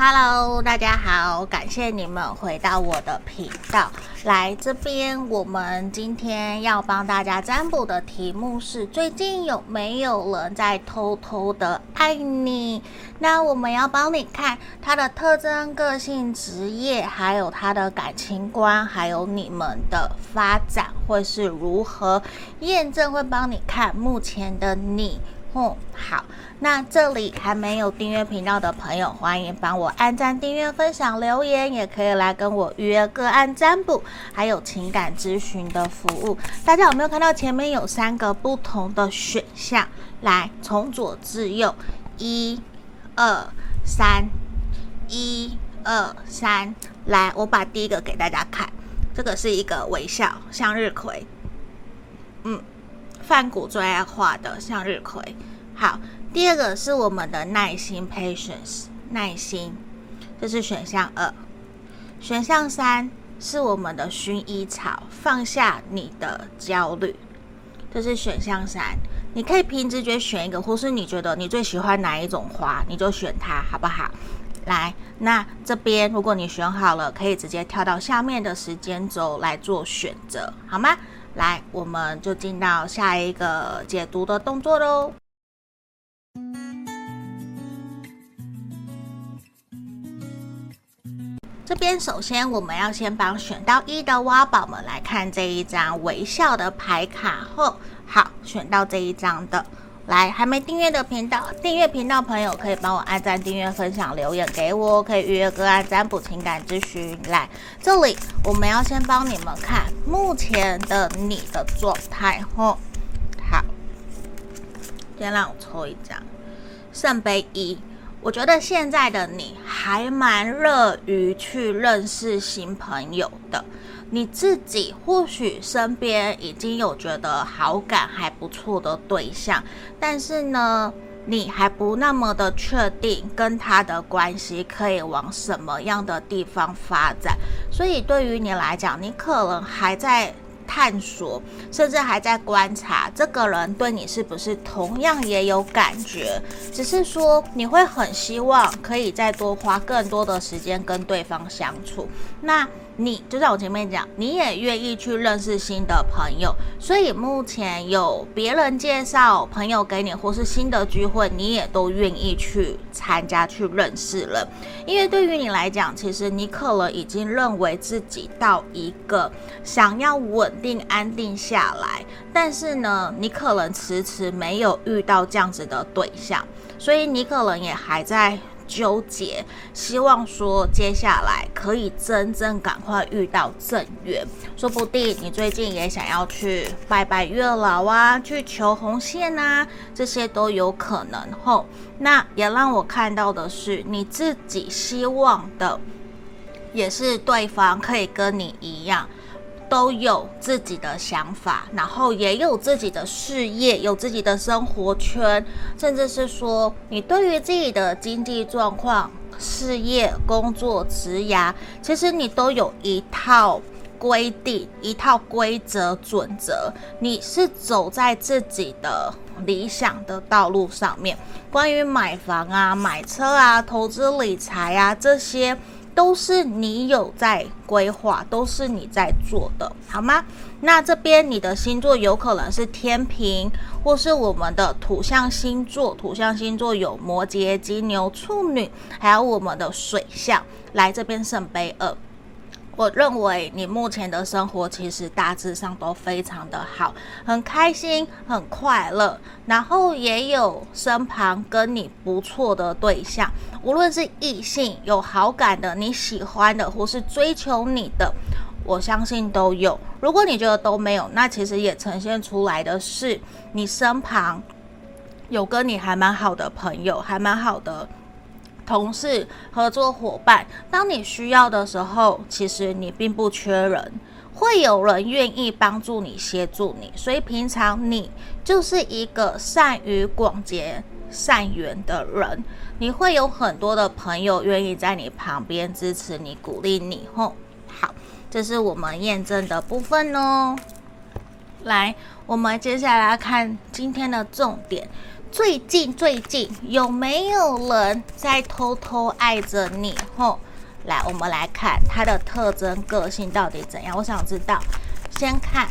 Hello，大家好，感谢你们回到我的频道。来这边，我们今天要帮大家占卜的题目是：最近有没有人在偷偷的爱你？那我们要帮你看他的特征、个性、职业，还有他的感情观，还有你们的发展会是如何？验证会帮你看目前的你。哦，好，那这里还没有订阅频道的朋友，欢迎帮我按赞、订阅、分享、留言，也可以来跟我预约个案占卜，还有情感咨询的服务。大家有没有看到前面有三个不同的选项？来，从左至右，一、二、三，一、二、三。来，我把第一个给大家看，这个是一个微笑向日葵，嗯。范谷最爱画的向日葵。好，第二个是我们的耐心 （patience），耐心，这是选项二。选项三是我们的薰衣草，放下你的焦虑，这是选项三。你可以凭直觉选一个，或是你觉得你最喜欢哪一种花，你就选它，好不好？来，那这边如果你选好了，可以直接跳到下面的时间轴来做选择，好吗？来，我们就进到下一个解读的动作喽。这边首先我们要先帮选到一的挖宝们来看这一张微笑的牌卡后，好，选到这一张的，来，还没订阅的频道，订阅频道朋友可以帮我按赞、订阅、分享、留言给我，可以预约个案占卜、情感咨询。来，这里我们要先帮你们看目前的你的状态后，先让我抽一张圣杯一。我觉得现在的你还蛮乐于去认识新朋友的，你自己或许身边已经有觉得好感还不错的对象，但是呢，你还不那么的确定跟他的关系可以往什么样的地方发展，所以对于你来讲，你可能还在。探索，甚至还在观察这个人对你是不是同样也有感觉，只是说你会很希望可以再多花更多的时间跟对方相处。那。你就在我前面讲，你也愿意去认识新的朋友，所以目前有别人介绍朋友给你，或是新的聚会，你也都愿意去参加、去认识了。因为对于你来讲，其实你可能已经认为自己到一个想要稳定、安定下来，但是呢，你可能迟迟没有遇到这样子的对象，所以你可能也还在。纠结，希望说接下来可以真正赶快遇到正缘，说不定你最近也想要去拜拜月老啊，去求红线啊，这些都有可能吼。那也让我看到的是，你自己希望的，也是对方可以跟你一样。都有自己的想法，然后也有自己的事业，有自己的生活圈，甚至是说你对于自己的经济状况、事业、工作、职涯，其实你都有一套规定、一套规则准则，你是走在自己的理想的道路上面。关于买房啊、买车啊、投资理财啊这些。都是你有在规划，都是你在做的，好吗？那这边你的星座有可能是天平，或是我们的土象星座。土象星座有摩羯、金牛、处女，还有我们的水象。来这边圣杯二。我认为你目前的生活其实大致上都非常的好，很开心，很快乐，然后也有身旁跟你不错的对象，无论是异性有好感的、你喜欢的，或是追求你的，我相信都有。如果你觉得都没有，那其实也呈现出来的是你身旁有跟你还蛮好的朋友，还蛮好的。同事、合作伙伴，当你需要的时候，其实你并不缺人，会有人愿意帮助你、协助你。所以平常你就是一个善于广结善缘的人，你会有很多的朋友愿意在你旁边支持你、鼓励你。吼，好，这是我们验证的部分哦。来，我们接下来看今天的重点。最近最近有没有人在偷偷爱着你？吼，来，我们来看他的特征、个性到底怎样？我想知道。先看，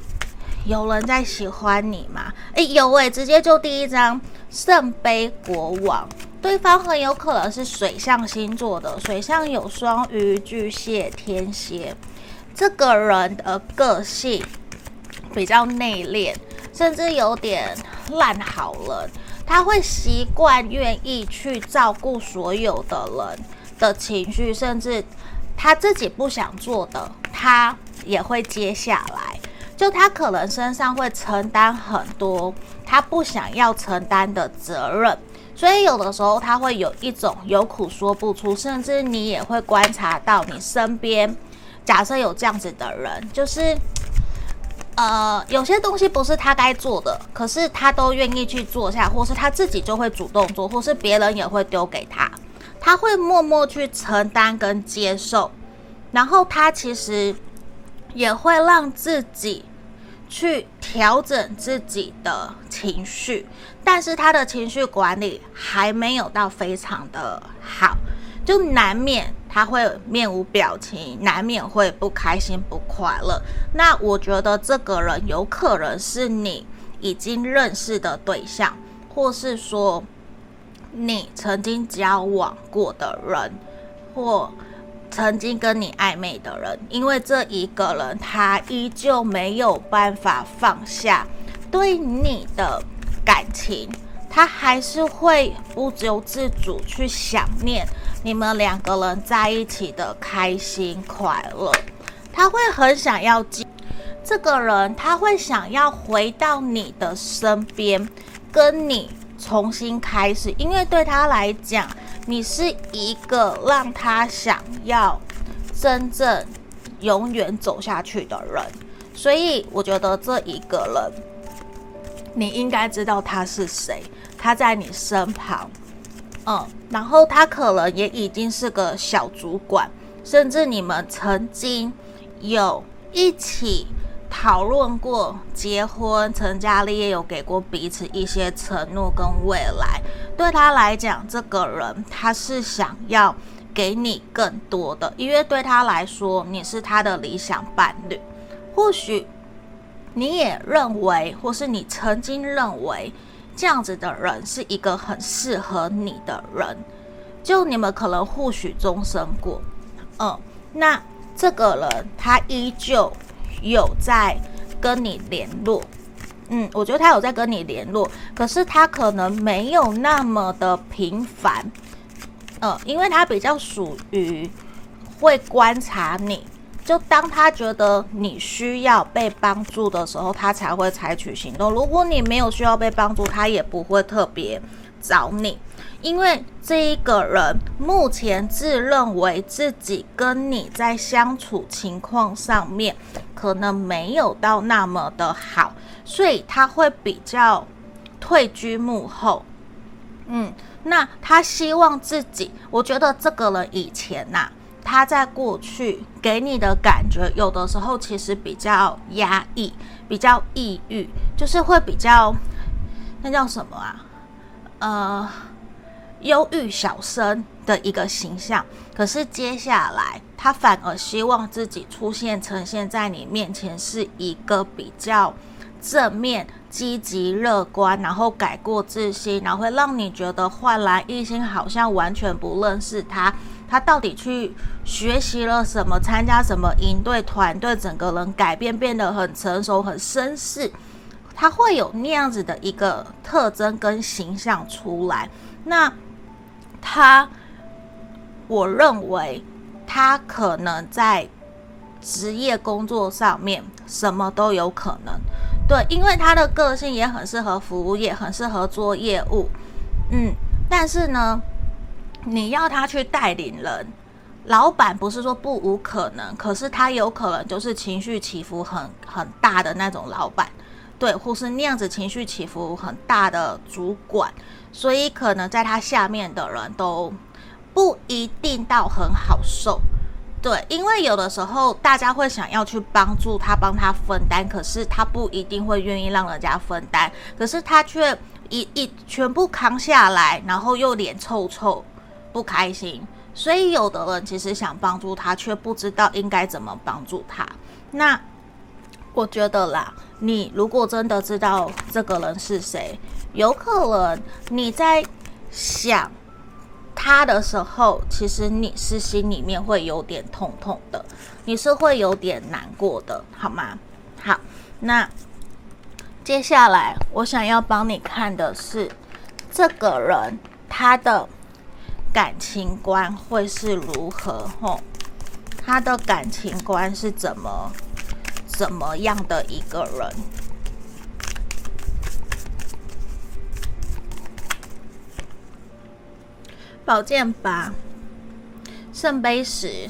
有人在喜欢你吗？诶，有诶，直接就第一张圣杯国王，对方很有可能是水象星座的，水象有双鱼、巨蟹、天蝎。这个人的个性比较内敛，甚至有点烂好人。他会习惯愿意去照顾所有的人的情绪，甚至他自己不想做的，他也会接下来。就他可能身上会承担很多他不想要承担的责任，所以有的时候他会有一种有苦说不出，甚至你也会观察到你身边，假设有这样子的人，就是。呃，有些东西不是他该做的，可是他都愿意去做下，或是他自己就会主动做，或是别人也会丢给他，他会默默去承担跟接受，然后他其实也会让自己去调整自己的情绪，但是他的情绪管理还没有到非常的好。就难免他会面无表情，难免会不开心、不快乐。那我觉得这个人有可能是你已经认识的对象，或是说你曾经交往过的人，或曾经跟你暧昧的人，因为这一个人他依旧没有办法放下对你的感情。他还是会不由自主去想念你们两个人在一起的开心快乐，他会很想要记这个人，他会想要回到你的身边，跟你重新开始，因为对他来讲，你是一个让他想要真正永远走下去的人，所以我觉得这一个人，你应该知道他是谁。他在你身旁，嗯，然后他可能也已经是个小主管，甚至你们曾经有一起讨论过结婚、成家立业，有给过彼此一些承诺跟未来。对他来讲，这个人他是想要给你更多的，因为对他来说，你是他的理想伴侣。或许你也认为，或是你曾经认为。这样子的人是一个很适合你的人，就你们可能互许终生过，嗯，那这个人他依旧有在跟你联络，嗯，我觉得他有在跟你联络，可是他可能没有那么的频繁，嗯，因为他比较属于会观察你。就当他觉得你需要被帮助的时候，他才会采取行动。如果你没有需要被帮助，他也不会特别找你，因为这一个人目前自认为自己跟你在相处情况上面可能没有到那么的好，所以他会比较退居幕后。嗯，那他希望自己，我觉得这个人以前呐、他在过去给你的感觉，有的时候其实比较压抑，比较抑郁，就是会比较，那叫什么啊？呃，忧郁小生的一个形象。可是接下来，他反而希望自己出现，呈现在你面前，是一个比较正面、积极、乐观，然后改过自新，然后会让你觉得焕然一新，好像完全不认识他。他到底去学习了什么？参加什么营队团队？整个人改变，变得很成熟、很绅士。他会有那样子的一个特征跟形象出来。那他，我认为他可能在职业工作上面什么都有可能。对，因为他的个性也很适合服务业，很适合做业务。嗯，但是呢。你要他去带领人，老板不是说不无可能，可是他有可能就是情绪起伏很很大的那种老板，对，或是那样子情绪起伏很大的主管，所以可能在他下面的人都不一定到很好受，对，因为有的时候大家会想要去帮助他，帮他分担，可是他不一定会愿意让人家分担，可是他却一一全部扛下来，然后又脸臭臭。不开心，所以有的人其实想帮助他，却不知道应该怎么帮助他。那我觉得啦，你如果真的知道这个人是谁，有可能你在想他的时候，其实你是心里面会有点痛痛的，你是会有点难过的，好吗？好，那接下来我想要帮你看的是这个人他的。感情观会是如何？吼，他的感情观是怎么怎么样的一个人？宝剑八，圣杯十，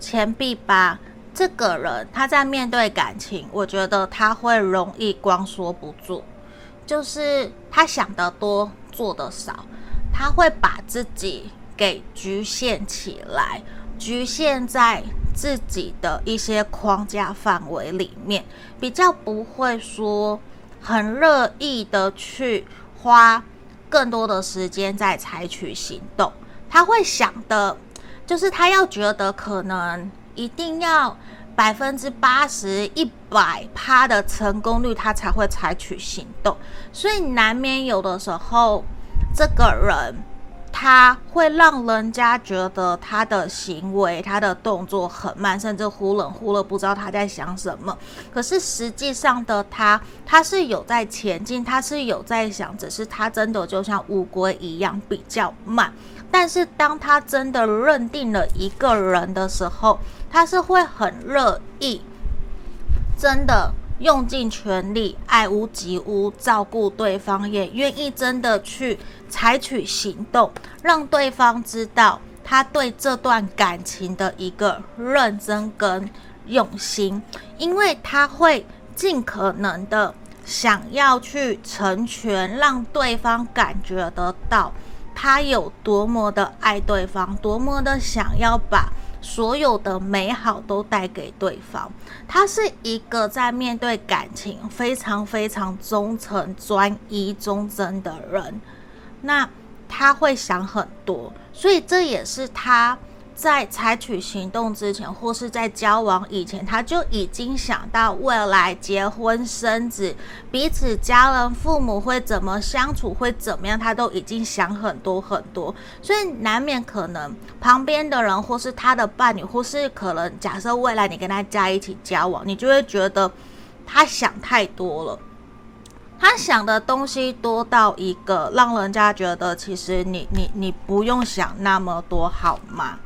钱币八。这个人他在面对感情，我觉得他会容易光说不做，就是他想得多，做得少。他会把自己给局限起来，局限在自己的一些框架范围里面，比较不会说很乐意的去花更多的时间在采取行动。他会想的，就是他要觉得可能一定要百分之八十一百趴的成功率，他才会采取行动。所以难免有的时候，这个人。他会让人家觉得他的行为、他的动作很慢，甚至忽冷忽热，不知道他在想什么。可是实际上的他，他是有在前进，他是有在想，只是他真的就像乌龟一样比较慢。但是当他真的认定了一个人的时候，他是会很乐意，真的。用尽全力，爱屋及乌，照顾对方，也愿意真的去采取行动，让对方知道他对这段感情的一个认真跟用心，因为他会尽可能的想要去成全，让对方感觉得到他有多么的爱对方，多么的想要把。所有的美好都带给对方，他是一个在面对感情非常非常忠诚、专一、忠贞的人。那他会想很多，所以这也是他。在采取行动之前，或是在交往以前，他就已经想到未来结婚生子，彼此家人、父母会怎么相处，会怎么样，他都已经想很多很多。所以难免可能旁边的人，或是他的伴侣，或是可能假设未来你跟他在一起交往，你就会觉得他想太多了，他想的东西多到一个让人家觉得，其实你你你不用想那么多，好吗？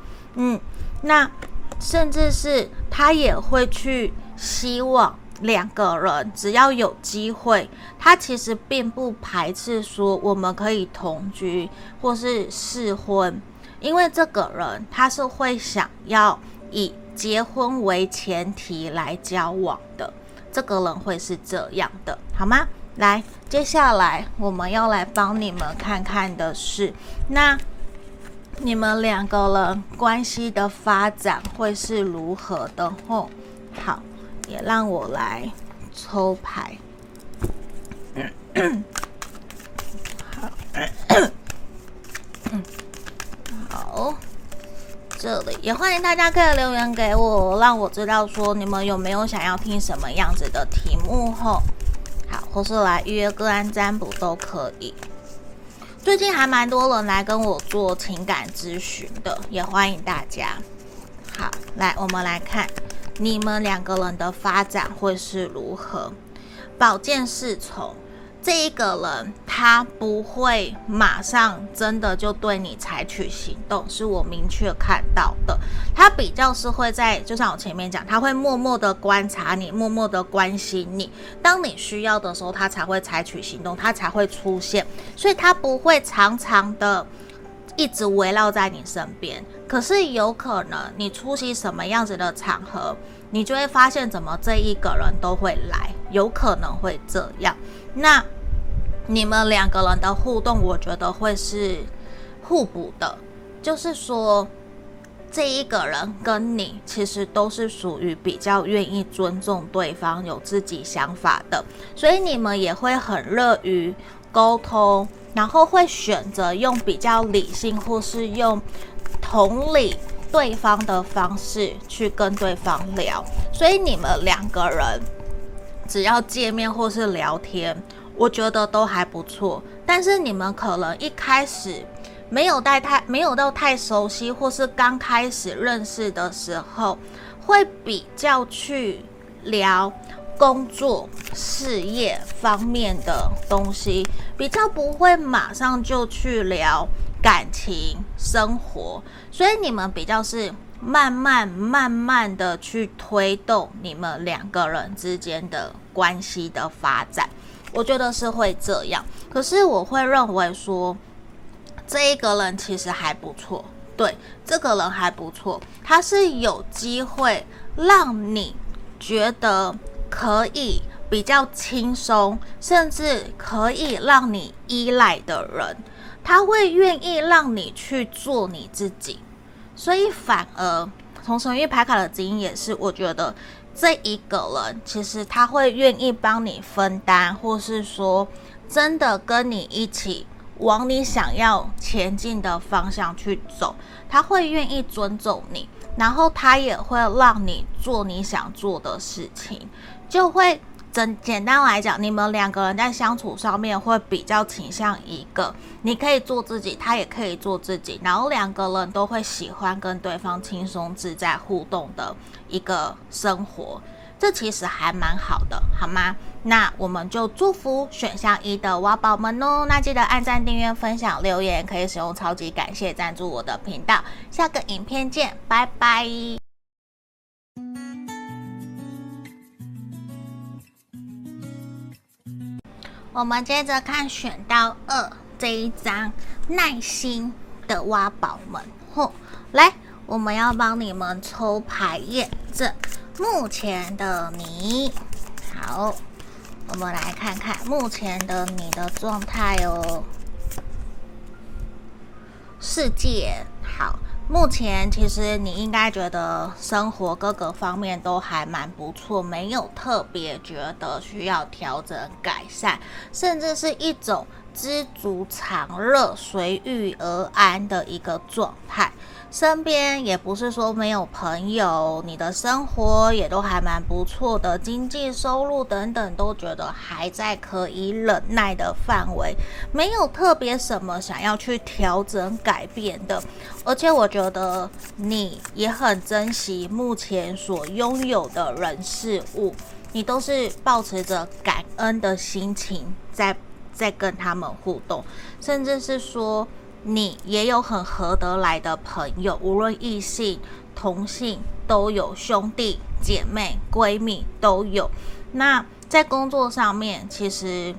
嗯，那甚至是他也会去希望两个人只要有机会，他其实并不排斥说我们可以同居或是试婚，因为这个人他是会想要以结婚为前提来交往的，这个人会是这样的，好吗？来，接下来我们要来帮你们看看的是那。你们两个人关系的发展会是如何的？吼，好，也让我来抽牌。好，好，这里也欢迎大家可以留言给我，让我知道说你们有没有想要听什么样子的题目？吼，好，或是来预约个案占卜都可以。最近还蛮多人来跟我做情感咨询的，也欢迎大家。好，来，我们来看你们两个人的发展会是如何。宝剑侍从。这一个人他不会马上真的就对你采取行动，是我明确看到的。他比较是会在，就像我前面讲，他会默默的观察你，默默的关心你。当你需要的时候，他才会采取行动，他才会出现。所以他不会常常的一直围绕在你身边。可是有可能你出席什么样子的场合，你就会发现怎么这一个人都会来，有可能会这样。那你们两个人的互动，我觉得会是互补的，就是说，这一个人跟你其实都是属于比较愿意尊重对方、有自己想法的，所以你们也会很乐于沟通，然后会选择用比较理性或是用同理对方的方式去跟对方聊，所以你们两个人只要见面或是聊天。我觉得都还不错，但是你们可能一开始没有带太没有到太熟悉，或是刚开始认识的时候，会比较去聊工作、事业方面的东西，比较不会马上就去聊感情生活，所以你们比较是慢慢慢慢的去推动你们两个人之间的关系的发展。我觉得是会这样，可是我会认为说，这一个人其实还不错，对，这个人还不错，他是有机会让你觉得可以比较轻松，甚至可以让你依赖的人，他会愿意让你去做你自己，所以反而从神諭牌卡的经验也是，我觉得。这一个人其实他会愿意帮你分担，或是说真的跟你一起往你想要前进的方向去走，他会愿意尊重你，然后他也会让你做你想做的事情，就会简简单来讲，你们两个人在相处上面会比较倾向一个，你可以做自己，他也可以做自己，然后两个人都会喜欢跟对方轻松自在互动的一个生活。这其实还蛮好的，好吗？那我们就祝福选项一的挖宝们哦。那记得按赞、订阅、分享、留言，可以使用超级感谢赞助我的频道。下个影片见，拜拜。我们接着看选到二这一张耐心的挖宝们，嚯，来，我们要帮你们抽牌验证。目前的你，好，我们来看看目前的你的状态哦。世界好，目前其实你应该觉得生活各个方面都还蛮不错，没有特别觉得需要调整改善，甚至是一种知足常乐、随遇而安的一个状态。身边也不是说没有朋友，你的生活也都还蛮不错的，经济收入等等都觉得还在可以忍耐的范围，没有特别什么想要去调整改变的。而且我觉得你也很珍惜目前所拥有的人事物，你都是抱持着感恩的心情在在跟他们互动，甚至是说。你也有很合得来的朋友，无论异性、同性都有，兄弟姐妹、闺蜜都有。那在工作上面，其实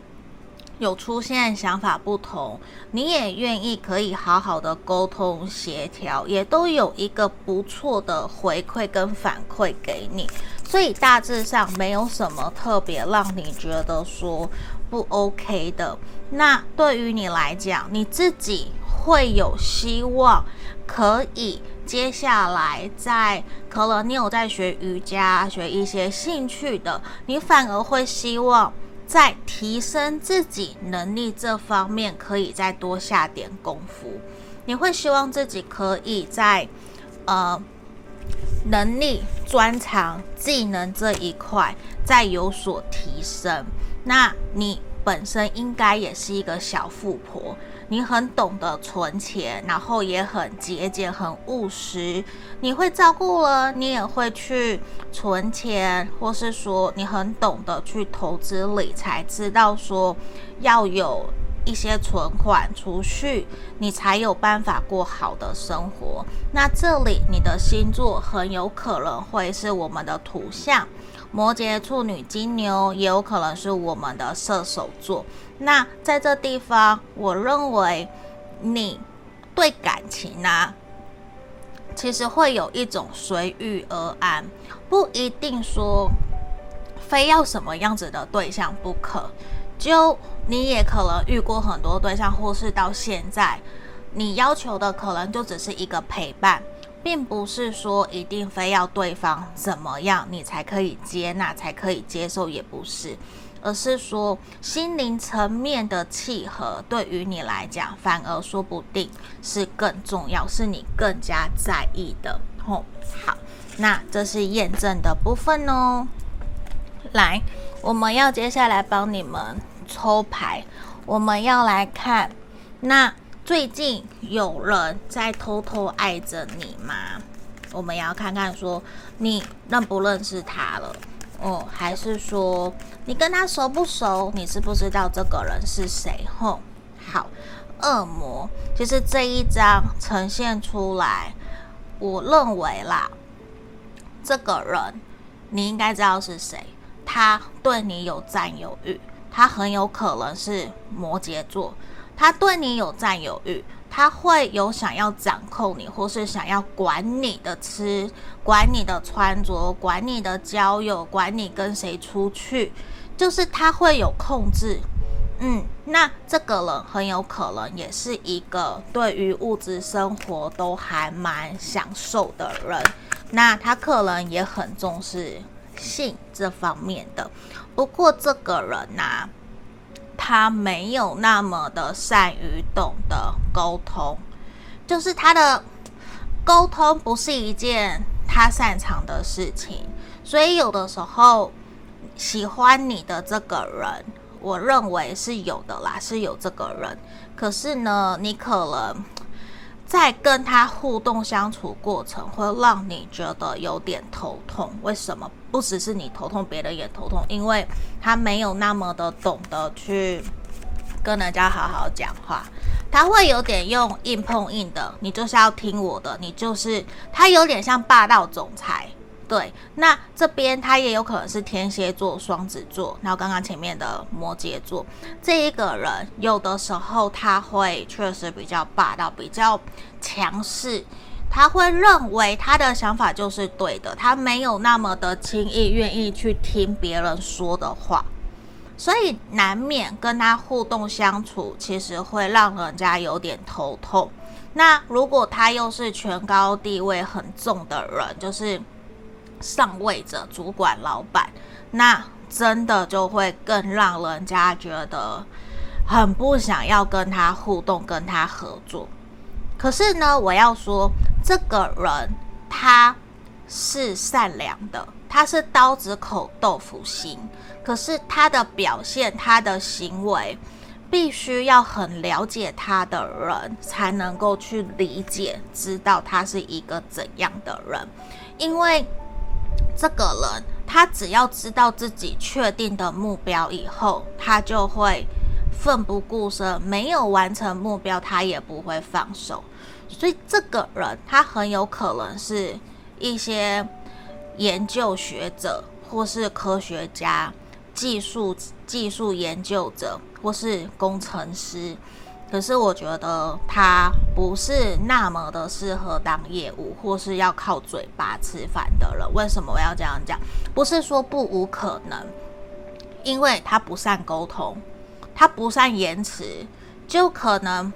有出现想法不同，你也愿意可以好好的沟通协调，也都有一个不错的回馈跟反馈给你。所以大致上没有什么特别让你觉得说不 OK 的。那对于你来讲，你自己。会有希望，可以接下来在可能你有在学瑜伽、学一些兴趣的，你反而会希望在提升自己能力这方面可以再多下点功夫。你会希望自己可以在呃能力、专长、技能这一块再有所提升。那你本身应该也是一个小富婆。你很懂得存钱，然后也很节俭、很务实。你会照顾了，你也会去存钱，或是说你很懂得去投资理财，知道说要有一些存款储蓄，你才有办法过好的生活。那这里你的星座很有可能会是我们的土象。摩羯、处女、金牛也有可能是我们的射手座。那在这地方，我认为你对感情啊，其实会有一种随遇而安，不一定说非要什么样子的对象不可。就你也可能遇过很多对象，或是到现在，你要求的可能就只是一个陪伴。并不是说一定非要对方怎么样，你才可以接纳，才可以接受，也不是，而是说心灵层面的契合，对于你来讲，反而说不定是更重要，是你更加在意的。哦，好，那这是验证的部分哦。来，我们要接下来帮你们抽牌，我们要来看那。最近有人在偷偷爱着你吗？我们要看看说你认不认识他了哦，还是说你跟他熟不熟？你知不知道这个人是谁？吼，好，恶魔，其实这一张呈现出来，我认为啦，这个人你应该知道是谁，他对你有占有欲，他很有可能是摩羯座。他对你有占有欲，他会有想要掌控你，或是想要管你的吃，管你的穿着，管你的交友，管你跟谁出去，就是他会有控制。嗯，那这个人很有可能也是一个对于物质生活都还蛮享受的人，那他可能也很重视性这方面的。不过这个人呐、他没有那么的善于懂得沟通，就是他的沟通不是一件他擅长的事情，所以有的时候喜欢你的这个人，我认为是有的啦，是有这个人，可是呢，你可能。在跟他互动相处过程，会让你觉得有点头痛。为什么？不只是你头痛，别人也头痛，因为他没有那么的懂得去跟人家好好讲话，他会有点用硬碰硬的，你就是要听我的，你就是他有点像霸道总裁。对，那这边他也有可能是天蝎座、双子座，然后刚刚前面的摩羯座，这一个人有的时候他会确实比较霸道、比较强势，他会认为他的想法就是对的，他没有那么的轻易愿意去听别人说的话，所以难免跟他互动相处，其实会让人家有点头痛。那如果他又是权高地位很重的人，就是。上位者、主管、老板，那真的就会更让人家觉得很不想要跟他互动、跟他合作。可是呢，我要说，这个人他是善良的，他是刀子口豆腐心。可是他的表现、他的行为，必须要很了解他的人才能够去理解、知道他是一个怎样的人，因为。这个人，他只要知道自己确定的目标以后，他就会奋不顾身。没有完成目标，他也不会放手。所以，这个人他很有可能是一些研究学者，或是科学家、技术技术研究者，或是工程师。可是我觉得他不是那么的适合当业务，或是要靠嘴巴吃饭的人。为什么我要这样讲？不是说不无可能，因为他不善沟通，他不善言辞，就可能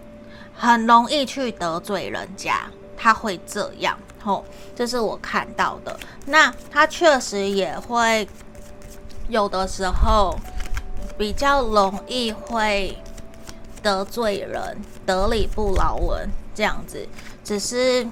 很容易去得罪人家。他会这样，吼，这是我看到的。那他确实也会有的时候比较容易会。得罪人，得理不饶人，这样子，只是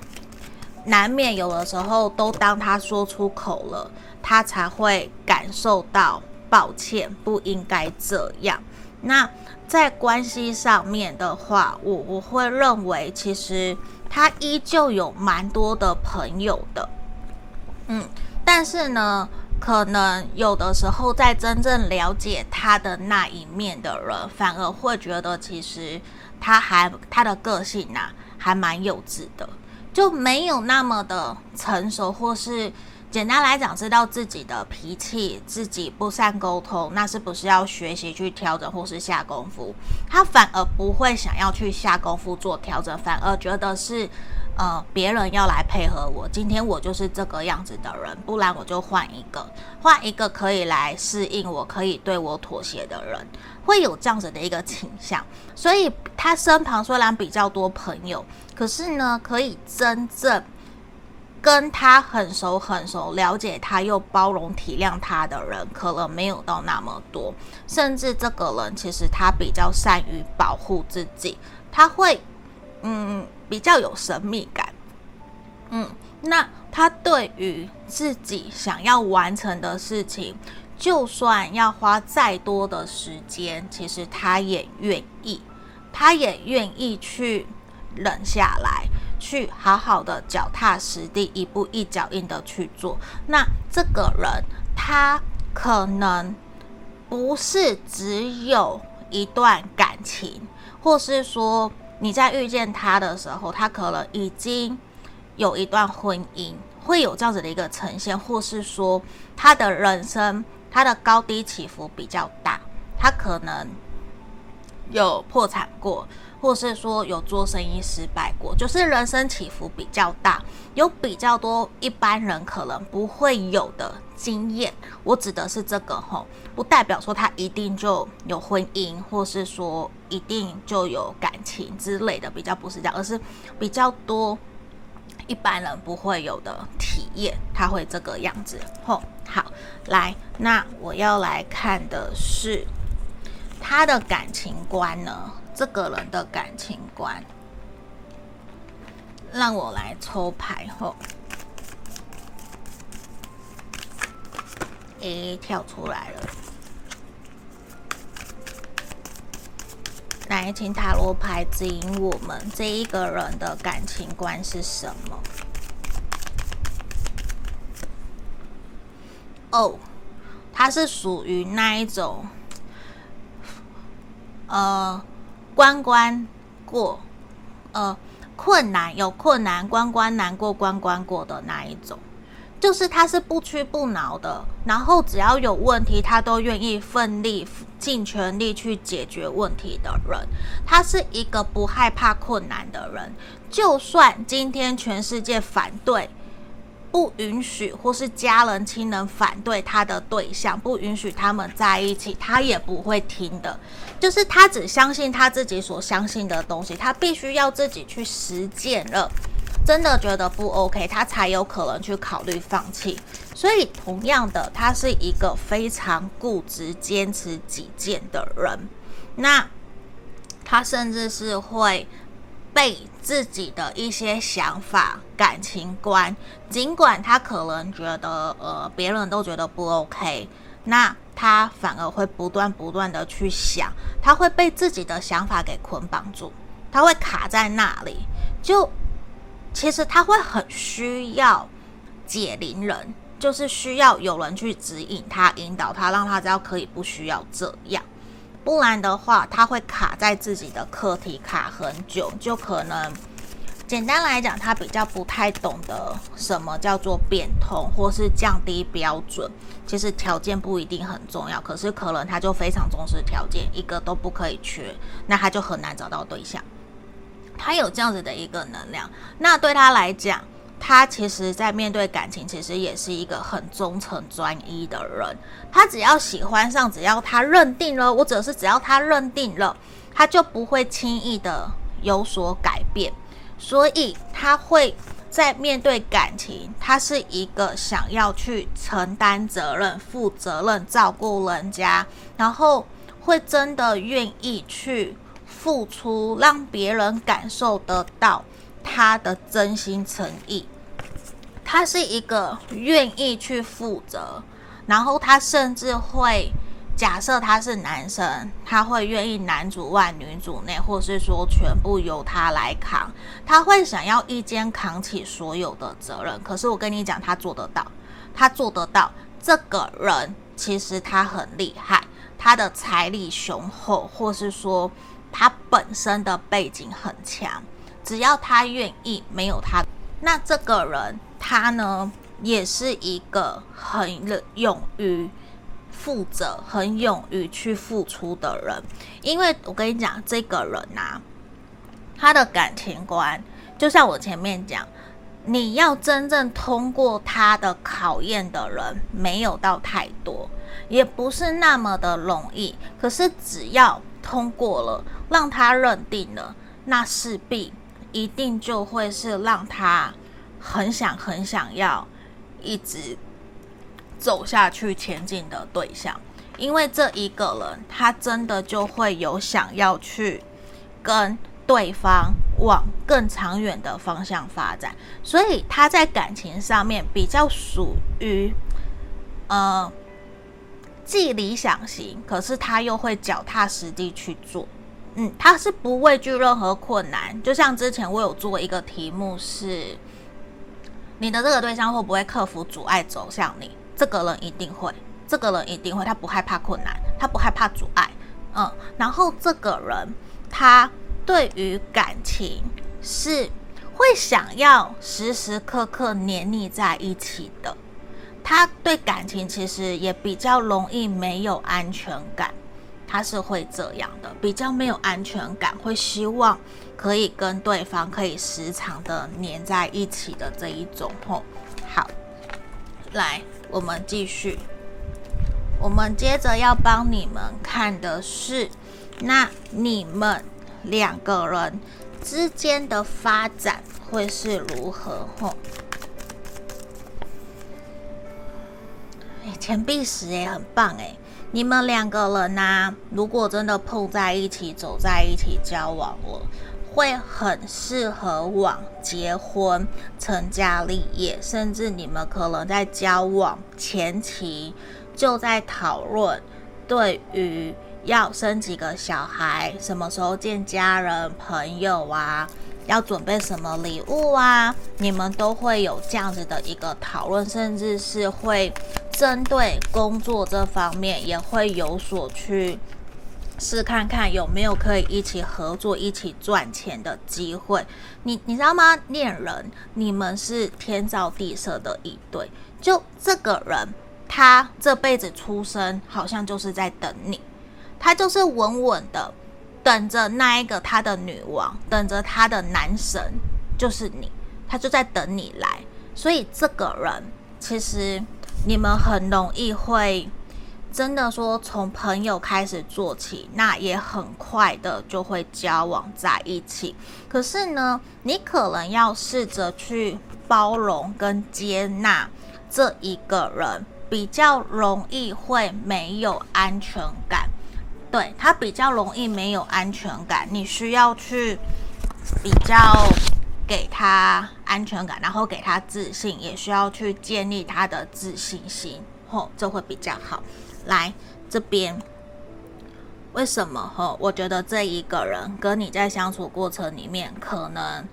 难免有的时候，都当他说出口了，他才会感受到抱歉，不应该这样。那在关系上面的话，我我会认为，其实他依旧有蛮多的朋友的，嗯，但是呢。可能有的时候，在真正了解他的那一面的人，反而会觉得其实他还他的个性呐、还蛮幼稚的，就没有那么的成熟，或是简单来讲，知道自己的脾气，自己不善沟通，那是不是要学习去调整，或是下功夫？他反而不会想要去下功夫做调整，反而觉得是。呃，别人要来配合我，今天我就是这个样子的人，不然我就换一个，换一个可以来适应我，可以对我妥协的人，会有这样子的一个倾向。所以他身旁虽然比较多朋友，可是呢，可以真正跟他很熟很熟，了解他又包容体谅他的人，可能没有到那么多。甚至这个人其实他比较善于保护自己，他会，嗯。比较有神秘感，嗯，那他对于自己想要完成的事情，就算要花再多的时间，其实他也愿意，他也愿意去忍下来，去好好的脚踏实地，一步一脚印的去做。那这个人，他可能不是只有一段感情，或是说。你在遇见他的时候，他可能已经有一段婚姻，会有这样子的一个呈现，或是说他的人生他的高低起伏比较大，他可能有破产过，或是说有做生意失败过，就是人生起伏比较大，有比较多一般人可能不会有的经验。我指的是这个吼，不代表说他一定就有婚姻，或是说一定就有感情之类的，比较不是这样，而是比较多一般人不会有的体验，他会这个样子吼。好，来，那我要来看的是。他的感情观呢？这个人的感情观，让我来抽牌后，诶，跳出来了。来，请塔罗牌指引我们这一个人的感情观是什么？哦，他是属于那一种，呃，关关过，呃，困难有困难，关关难过关关过的那一种。就是他是不屈不挠的，然后只要有问题，他都愿意奋力尽全力去解决问题的人。他是一个不害怕困难的人，就算今天全世界反对、不允许，或是家人亲人反对他的对象，不允许他们在一起，他也不会听的。就是他只相信他自己所相信的东西，他必须要自己去实践了。真的觉得不 OK，他才有可能去考虑放弃。所以，同样的，他是一个非常固执、坚持己见的人。那他甚至是会被自己的一些想法、感情观，尽管他可能觉得呃别人都觉得不 OK，那他反而会不断不断的去想，他会被自己的想法给捆绑住，他会卡在那里，就。其实他会很需要解铃人，就是需要有人去指引他、引导他，让他知道可以不需要这样，不然的话他会卡在自己的课题卡很久，就可能简单来讲，他比较不太懂得什么叫做变通，或是降低标准。其实条件不一定很重要，可是可能他就非常重视条件，一个都不可以缺，那他就很难找到对象。他有这样子的一个能量，那对他来讲，他其实在面对感情，其实也是一个很忠诚专一的人。他只要喜欢上，只要他认定了，或者是只要他认定了，他就不会轻易的有所改变。所以他会在面对感情，他是一个想要去承担责任、负责任、照顾人家，然后会真的愿意去。付出，让别人感受得到他的真心诚意。他是一个愿意去负责，然后他甚至会假设他是男生，他会愿意男主外女主内，或是说全部由他来扛。他会想要一肩扛起所有的责任。可是我跟你讲，他做得到，他做得到。这个人其实他很厉害，他的财力雄厚，或是说。他本身的背景很强，只要他愿意，没有他，那这个人他呢，也是一个很勇于负责、很勇于去付出的人。因为我跟你讲，这个人呐、啊，他的感情观，就像我前面讲，你要真正通过他的考验的人，没有到太多，也不是那么的容易。可是只要通过了，让他认定了，那势必一定就会是让他很想很想要一直走下去前进的对象，因为这一个人他真的就会有想要去跟对方往更长远的方向发展，所以他在感情上面比较属于呃。既理想型，可是他又会脚踏实地去做。嗯，他是不畏惧任何困难。就像之前我有做一个题目是：你的这个对象会不会克服阻碍走向你？这个人一定会，这个人一定会。他不害怕困难，他不害怕阻碍。嗯，然后这个人他对于感情是会想要时时刻刻黏腻在一起的。他对感情其实也比较容易没有安全感，他是会这样的，比较没有安全感，会希望可以跟对方可以时常的黏在一起的这一种吼。好，来，我们继续，我们接着要帮你们看的是，那你们两个人之间的发展会是如何吼？钱币石也，很棒诶。你们两个人呢、如果真的碰在一起，走在一起交往了，会很适合往结婚、成家立业，甚至你们可能在交往前期就在讨论，对于要生几个小孩，什么时候见家人、朋友啊，要准备什么礼物啊，你们都会有这样子的一个讨论，甚至是会。针对工作这方面，也会有所去试看看有没有可以一起合作、一起赚钱的机会。你你知道吗？恋人，你们是天造地设的一对。就这个人，他这辈子出生好像就是在等你，他就是稳稳的等着那一个他的女王，等着他的男神，就是你，他就在等你来。所以这个人其实。你们很容易会真的说从朋友开始做起，那也很快的就会交往在一起。可是呢，你可能要试着去包容跟接纳这一个人，比较容易会没有安全感。对，他比较容易没有安全感，你需要去比较。给他安全感，然后给他自信，也需要去建立他的自信心，吼，这会比较好。来这边，为什么？吼，我觉得这一个人跟你在相处过程里面，可能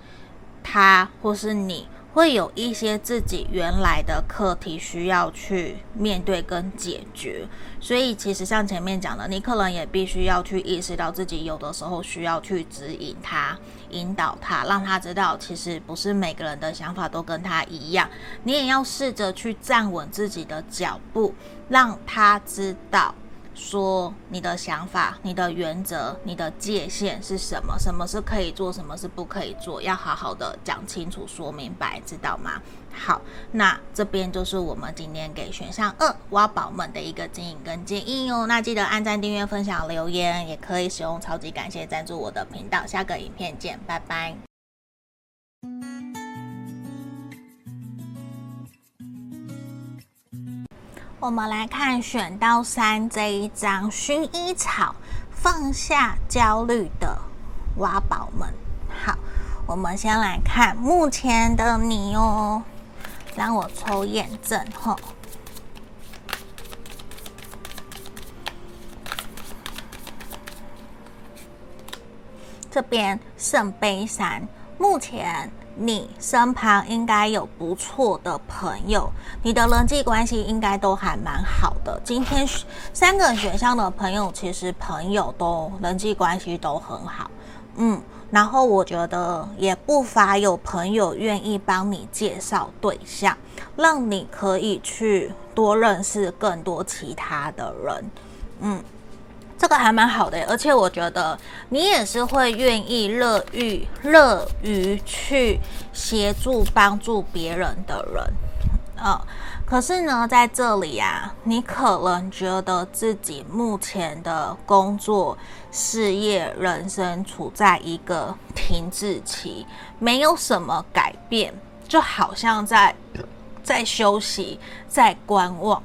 他或是你。会有一些自己原来的课题需要去面对跟解决，所以其实像前面讲的，你可能也必须要去意识到自己有的时候需要去指引他、引导他，让他知道其实不是每个人的想法都跟他一样。你也要试着去站稳自己的脚步，让他知道。说你的想法、你的原则、你的界限是什么？什么是可以做，什么是不可以做？要好好的讲清楚、说明白，知道吗？好，那这边就是我们今天给选项二挖宝们的一个经营跟建议哦。那记得按赞、订阅、分享、留言，也可以使用超级感谢赞助我的频道。下个影片见，拜拜。我们来看选到三这一张薰衣草，放下焦虑的挖宝们。好，我们先来看目前的你哦，让我抽验证吼。这边圣杯三，目前。你身旁应该有不错的朋友，你的人际关系应该都还蛮好的。今天三个选项的朋友，其实朋友都人际关系都很好，嗯，然后我觉得也不乏有朋友愿意帮你介绍对象，让你可以去多认识更多其他的人，嗯。这个还蛮好的，而且我觉得你也是会愿意乐于乐于去协助帮助别人的人，呃，可是呢，在这里啊，你可能觉得自己目前的工作、事业、人生处在一个停滞期，没有什么改变，就好像在在休息，在观望。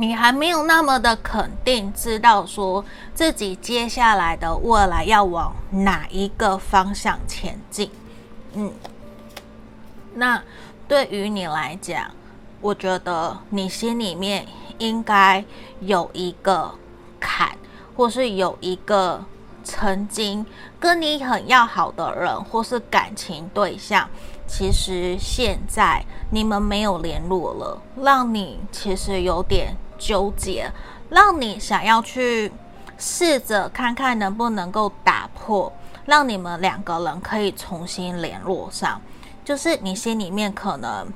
你还没有那么的肯定，知道说自己接下来的未来要往哪一个方向前进。嗯，那对于你来讲，我觉得你心里面应该有一个坎，或是有一个曾经跟你很要好的人，或是感情对象，其实现在你们没有联络了，让你其实有点。纠结，让你想要去试着看看能不能够打破，让你们两个人可以重新联络上。就是你心里面可能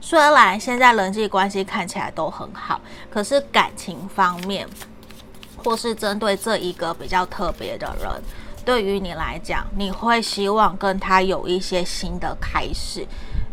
虽然现在人际关系看起来都很好，可是感情方面，或是针对这一个比较特别的人，对于你来讲，你会希望跟他有一些新的开始，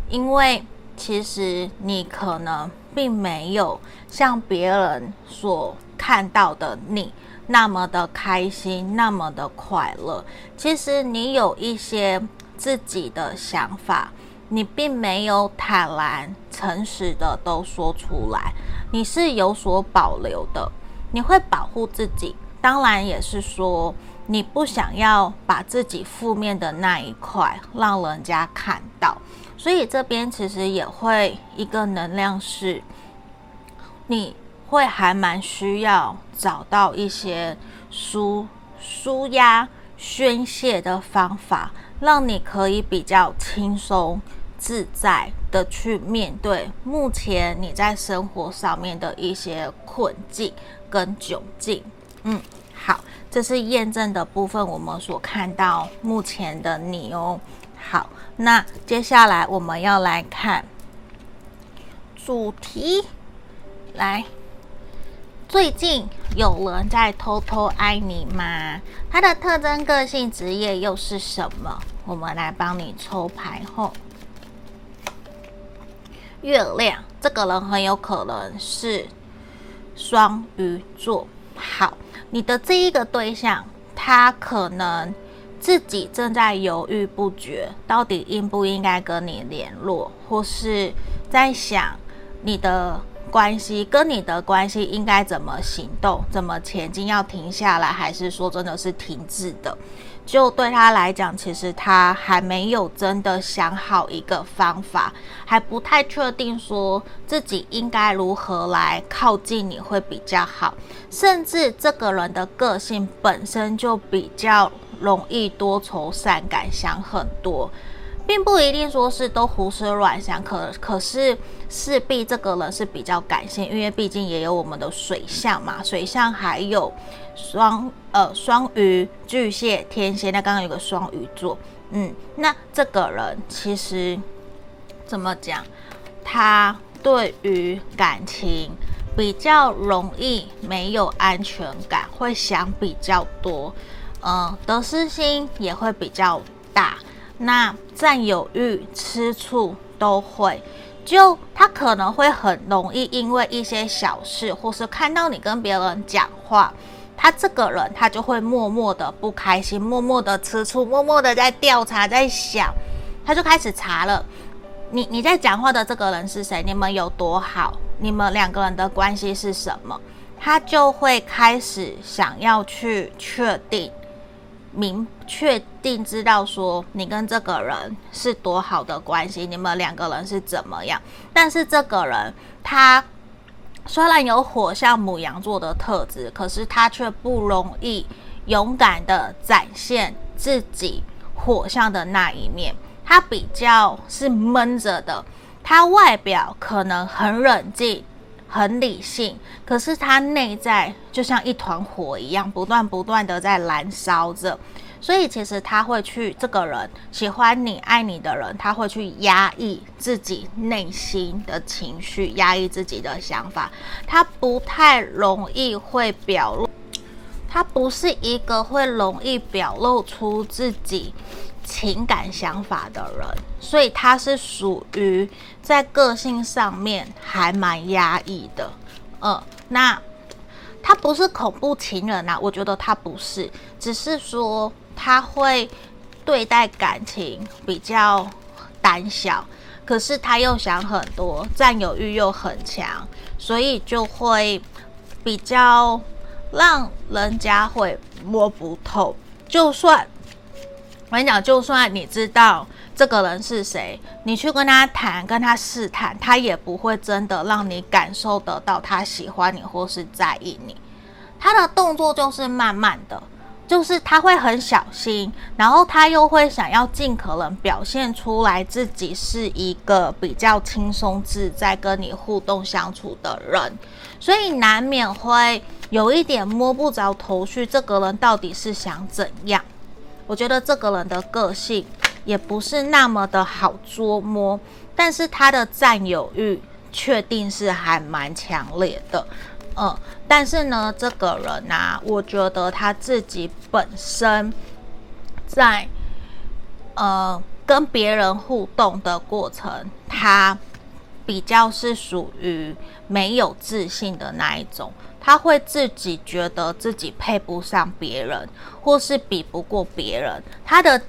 因为其实你可能。并没有像别人所看到的你那么的开心，那么的快乐。其实你有一些自己的想法，你并没有坦然、诚实的都说出来，你是有所保留的。你会保护自己，当然也是说你不想要把自己负面的那一块让人家看到，所以这边其实也会一个能量是，你会还蛮需要找到一些舒舒压宣泄的方法，让你可以比较轻松。自在的去面对目前你在生活上面的一些困境跟窘境。嗯，好，这是验证的部分，我们所看到目前的你哦。好，那接下来我们要来看主题，来，最近有人在偷偷爱你吗？他的特征、个性、职业又是什么？我们来帮你抽牌后。月亮，这个人很有可能是双鱼座。好，你的这一个对象，他可能自己正在犹豫不决，到底应不应该跟你联络，或是在想你的关系跟你的关系应该怎么行动，怎么前进，要停下来，还是说真的是停滞的？就对他来讲，其实他还没有真的想好一个方法，还不太确定说自己应该如何来靠近你会比较好。甚至这个人的个性本身就比较容易多愁善感，想很多。并不一定说是都胡思乱想，可可是势必这个人是比较感性，因为毕竟也有我们的水象嘛，水象还有双呃双鱼、巨蟹、天蝎，那刚刚有个双鱼座，嗯，那这个人其实怎么讲？他对于感情比较容易没有安全感，会想比较多，呃，得失心也会比较大。那占有欲、吃醋都会，就他可能会很容易因为一些小事，或是看到你跟别人讲话，他这个人他就会默默的不开心，默默的吃醋，默默的在调查，在想，他就开始查了。你你在讲话的这个人是谁？你们有多好？你们两个人的关系是什么？他就会开始想要去确定。明确定知道说你跟这个人是多好的关系，你们两个人是怎么样？但是这个人他虽然有火象母羊座的特质，可是他却不容易勇敢的展现自己火象的那一面，他比较是闷着的，他外表可能很冷静。很理性，可是他内在就像一团火一样，不断不断的在燃烧着。所以其实他会去，这个人喜欢你、爱你的人，他会去压抑自己内心的情绪，压抑自己的想法。他不太容易会表露，他不是一个会容易表露出自己情感想法的人，所以他是属于在个性上面还蛮压抑的。嗯，那他不是恐怖情人啊，我觉得他不是，只是说他会对待感情比较胆小，可是他又想很多，占有欲又很强，所以就会比较让人家会摸不透，就算。我跟你讲，就算你知道这个人是谁，你去跟他谈、跟他试探，他也不会真的让你感受得到他喜欢你或是在意你。他的动作就是慢慢的，就是他会很小心，然后他又会想要尽可能表现出来自己是一个比较轻松自在跟你互动相处的人，所以难免会有一点摸不着头绪，这个人到底是想怎样？我觉得这个人的个性也不是那么的好捉摸，但是他的占有欲确定是还蛮强烈的，嗯，但是呢，这个人啊，我觉得他自己本身在呃跟别人互动的过程，他比较是属于没有自信的那一种。他会自己觉得自己配不上别人，或是比不过别人，他的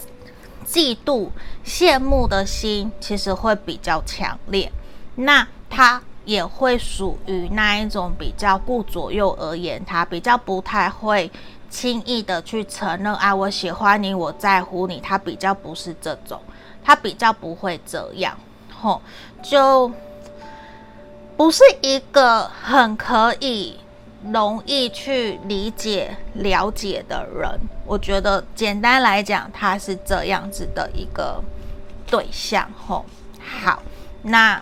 嫉妒、羡慕的心其实会比较强烈。那他也会属于那一种比较顾左右而言他，比较不太会轻易的去承认啊，我喜欢你，我在乎你，他比较不是这种，他比较不会这样，吼，就不是一个很可以容易去理解了解的人。我觉得简单来讲，他是这样子的一个对象，吼，好，那。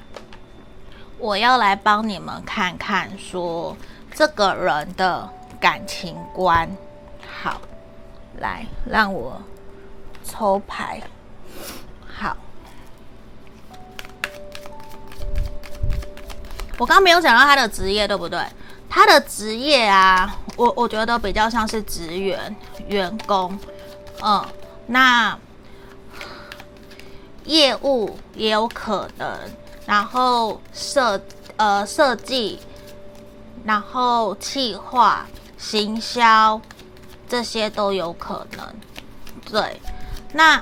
我要来帮你们看看，说这个人的感情观。好，来让我抽牌。好，我刚没有讲到他的职业，对不对？他的职业啊，我我觉得比较像是职员、员工。嗯，那业务也有可能。然后设呃设计，然后企划、行销，这些都有可能。对，那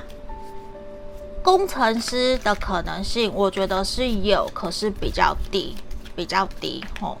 工程师的可能性，我觉得是有，可是比较低，比较低吼。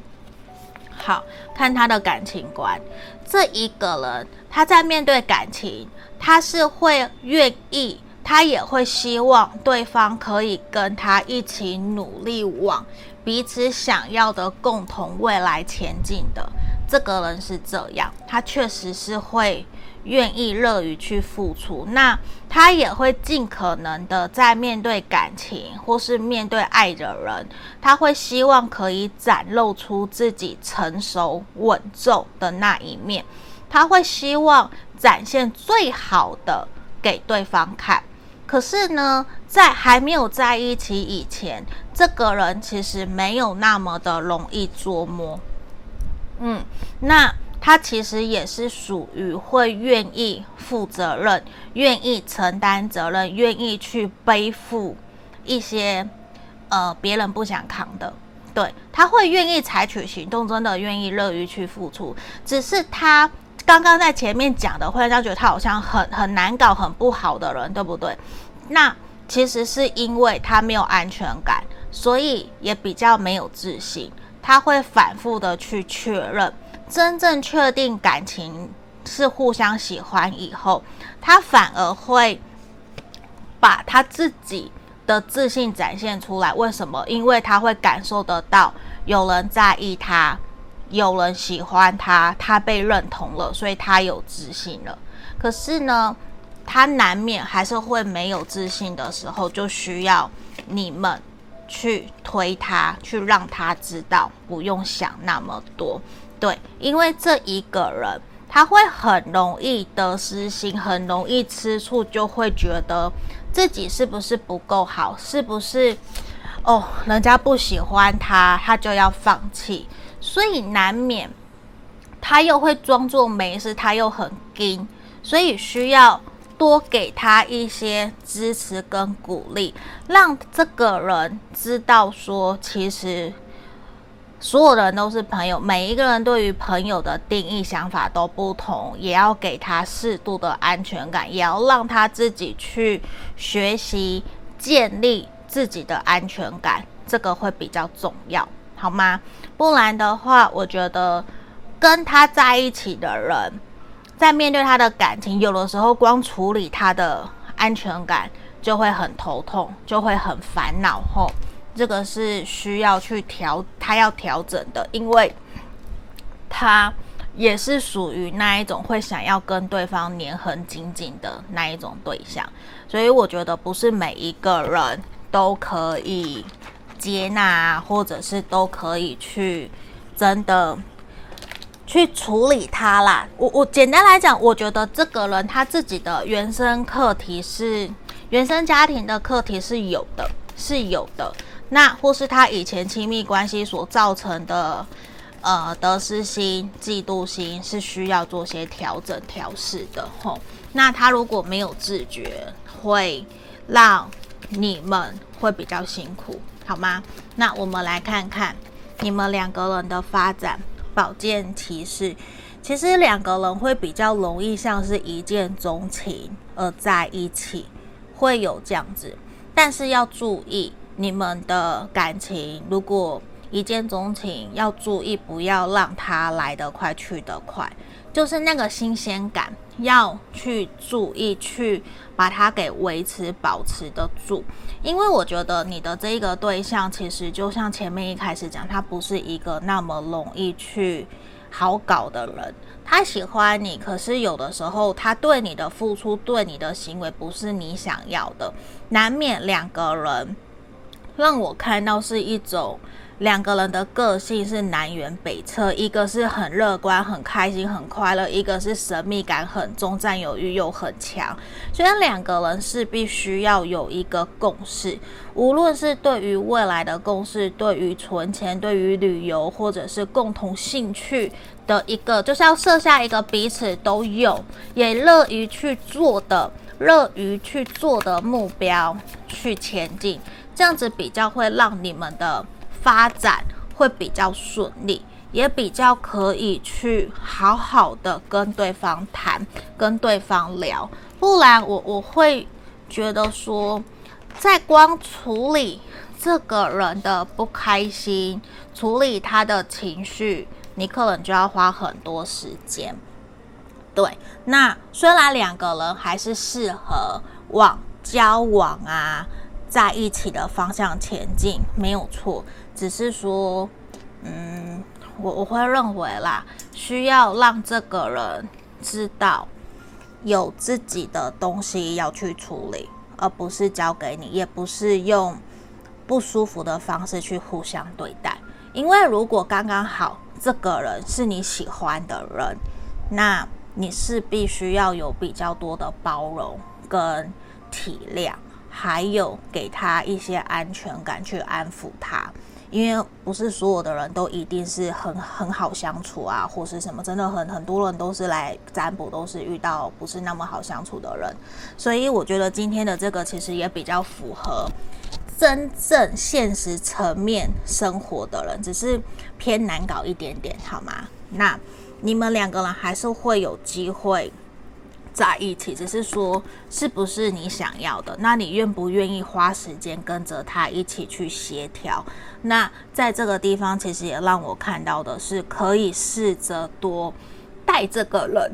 好，看他的感情观，这一个人他在面对感情，他是会愿意。他也会希望对方可以跟他一起努力往彼此想要的共同未来前进的。这个人是这样，他确实是会愿意乐于去付出。那他也会尽可能的在面对感情或是面对爱的人，他会希望可以展露出自己成熟稳重的那一面。他会希望展现最好的给对方看。可是呢，在还没有在一起以前，这个人其实没有那么的容易捉摸。嗯，那他其实也是属于会愿意负责任、愿意承担责任、愿意去背负一些呃别人不想扛的。对，他会愿意采取行动，真的愿意乐于去付出。只是他。刚刚在前面讲的，会让人觉得他好像很很难搞、很不好的人，对不对？那其实是因为他没有安全感，所以也比较没有自信。他会反复的去确认，真正确定感情是互相喜欢以后，他反而会把他自己的自信展现出来。为什么？因为他会感受得到有人在意他。有人喜欢他，他被认同了，所以他有自信了。可是呢，他难免还是会没有自信的时候，就需要你们去推他，去让他知道不用想那么多。对，因为这一个人他会很容易得失心，很容易吃醋，就会觉得自己是不是不够好，是不是哦，人家不喜欢他，他就要放弃。所以难免，他又会装作没事，他又很硬，所以需要多给他一些支持跟鼓励，让这个人知道说，其实所有人都是朋友，每一个人对于朋友的定义想法都不同，也要给他适度的安全感，也要让他自己去学习建立自己的安全感，这个会比较重要。好吗？不然的话，我觉得跟他在一起的人，在面对他的感情，有的时候光处理他的安全感就会很头痛，就会很烦恼。吼，这个是需要去调，他要调整的，因为他也是属于那一种会想要跟对方黏很紧紧的那一种对象，所以我觉得不是每一个人都可以。接纳，或者是都可以去真的去处理他啦。我我简单来讲，我觉得这个人他自己的原生课题是原生家庭的课题是有的，是有的。那或是他以前亲密关系所造成的呃得失心、嫉妒心，是需要做些调整调试的吼。那他如果没有自觉，会让你们会比较辛苦。好吗？那我们来看看你们两个人的发展。宝剑骑士，其实两个人会比较容易像是一见钟情而在一起，会有这样子。但是要注意，你们的感情如果一见钟情，要注意不要让他来得快去得快，就是那个新鲜感要去注意，去把它给维持保持得住。因为我觉得你的这一个对象，其实就像前面一开始讲，他不是一个那么容易去好搞的人。他喜欢你，可是有的时候他对你的付出、对你的行为不是你想要的，难免两个人让我看到是一种。两个人的个性是南辕北辙，一个是很乐观、很开心、很快乐，一个是神秘感很重、占有欲又很强。所以两个人是必须要有一个共识，无论是对于未来的共识，对于存钱、对于旅游，或者是共同兴趣的一个，就是要设下一个彼此都有也乐于去做的、乐于去做的目标去前进，这样子比较会让你们的。发展会比较顺利，也比较可以去好好的跟对方谈，跟对方聊。不然我我会觉得说，在光处理这个人的不开心，处理他的情绪，你可能就要花很多时间。对，那虽然两个人还是适合往交往啊，在一起的方向前进，没有错。只是说，嗯，我我会认为啦，需要让这个人知道有自己的东西要去处理，而不是交给你，也不是用不舒服的方式去互相对待。因为如果刚刚好这个人是你喜欢的人，那你是必须要有比较多的包容跟体谅，还有给他一些安全感去安抚他。因为不是所有的人都一定是很很好相处啊，或是什么，真的很很多人都是来占卜，都是遇到不是那么好相处的人，所以我觉得今天的这个其实也比较符合真正现实层面生活的人，只是偏难搞一点点，好吗？那你们两个人还是会有机会。在一起，只是说是不是你想要的？那你愿不愿意花时间跟着他一起去协调？那在这个地方，其实也让我看到的是，可以试着多带这个人，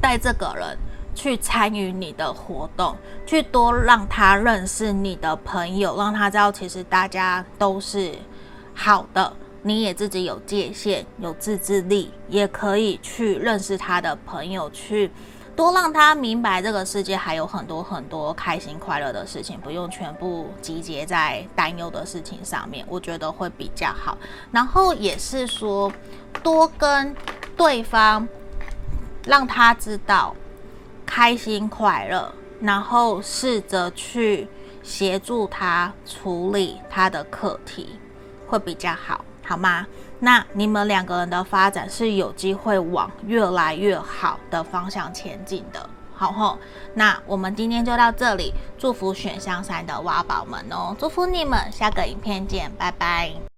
带这个人去参与你的活动，去多让他认识你的朋友，让他知道其实大家都是好的。你也自己有界限，有自制力，也可以去认识他的朋友，去。多让他明白这个世界还有很多很多开心快乐的事情，不用全部集结在担忧的事情上面，我觉得会比较好。然后也是说，多跟对方让他知道开心快乐，然后试着去协助他处理他的课题，会比较好，好吗？那你们两个人的发展是有机会往越来越好的方向前进的，好吼。那我们今天就到这里，祝福选项三的挖宝们哦，祝福你们，下个影片见，拜拜。